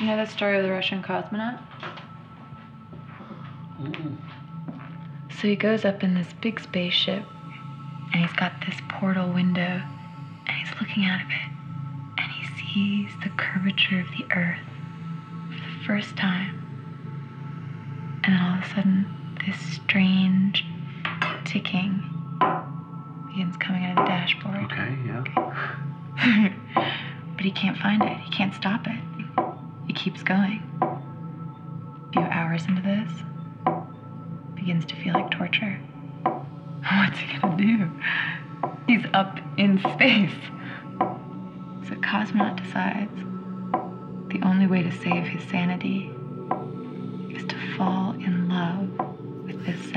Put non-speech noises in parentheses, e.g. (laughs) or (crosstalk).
You know the story of the Russian cosmonaut? Mm-mm. So he goes up in this big spaceship and he's got this portal window and he's looking out of it and he sees the curvature of the earth for the first time. And then all of a sudden, this strange ticking begins coming out of the dashboard. Okay, yeah. (laughs) but he can't find it. He can't stop it. He keeps going. A few hours into this, begins to feel like torture. (laughs) What's he gonna do? He's up in space. So Cosmonaut decides the only way to save his sanity is to fall in love with this.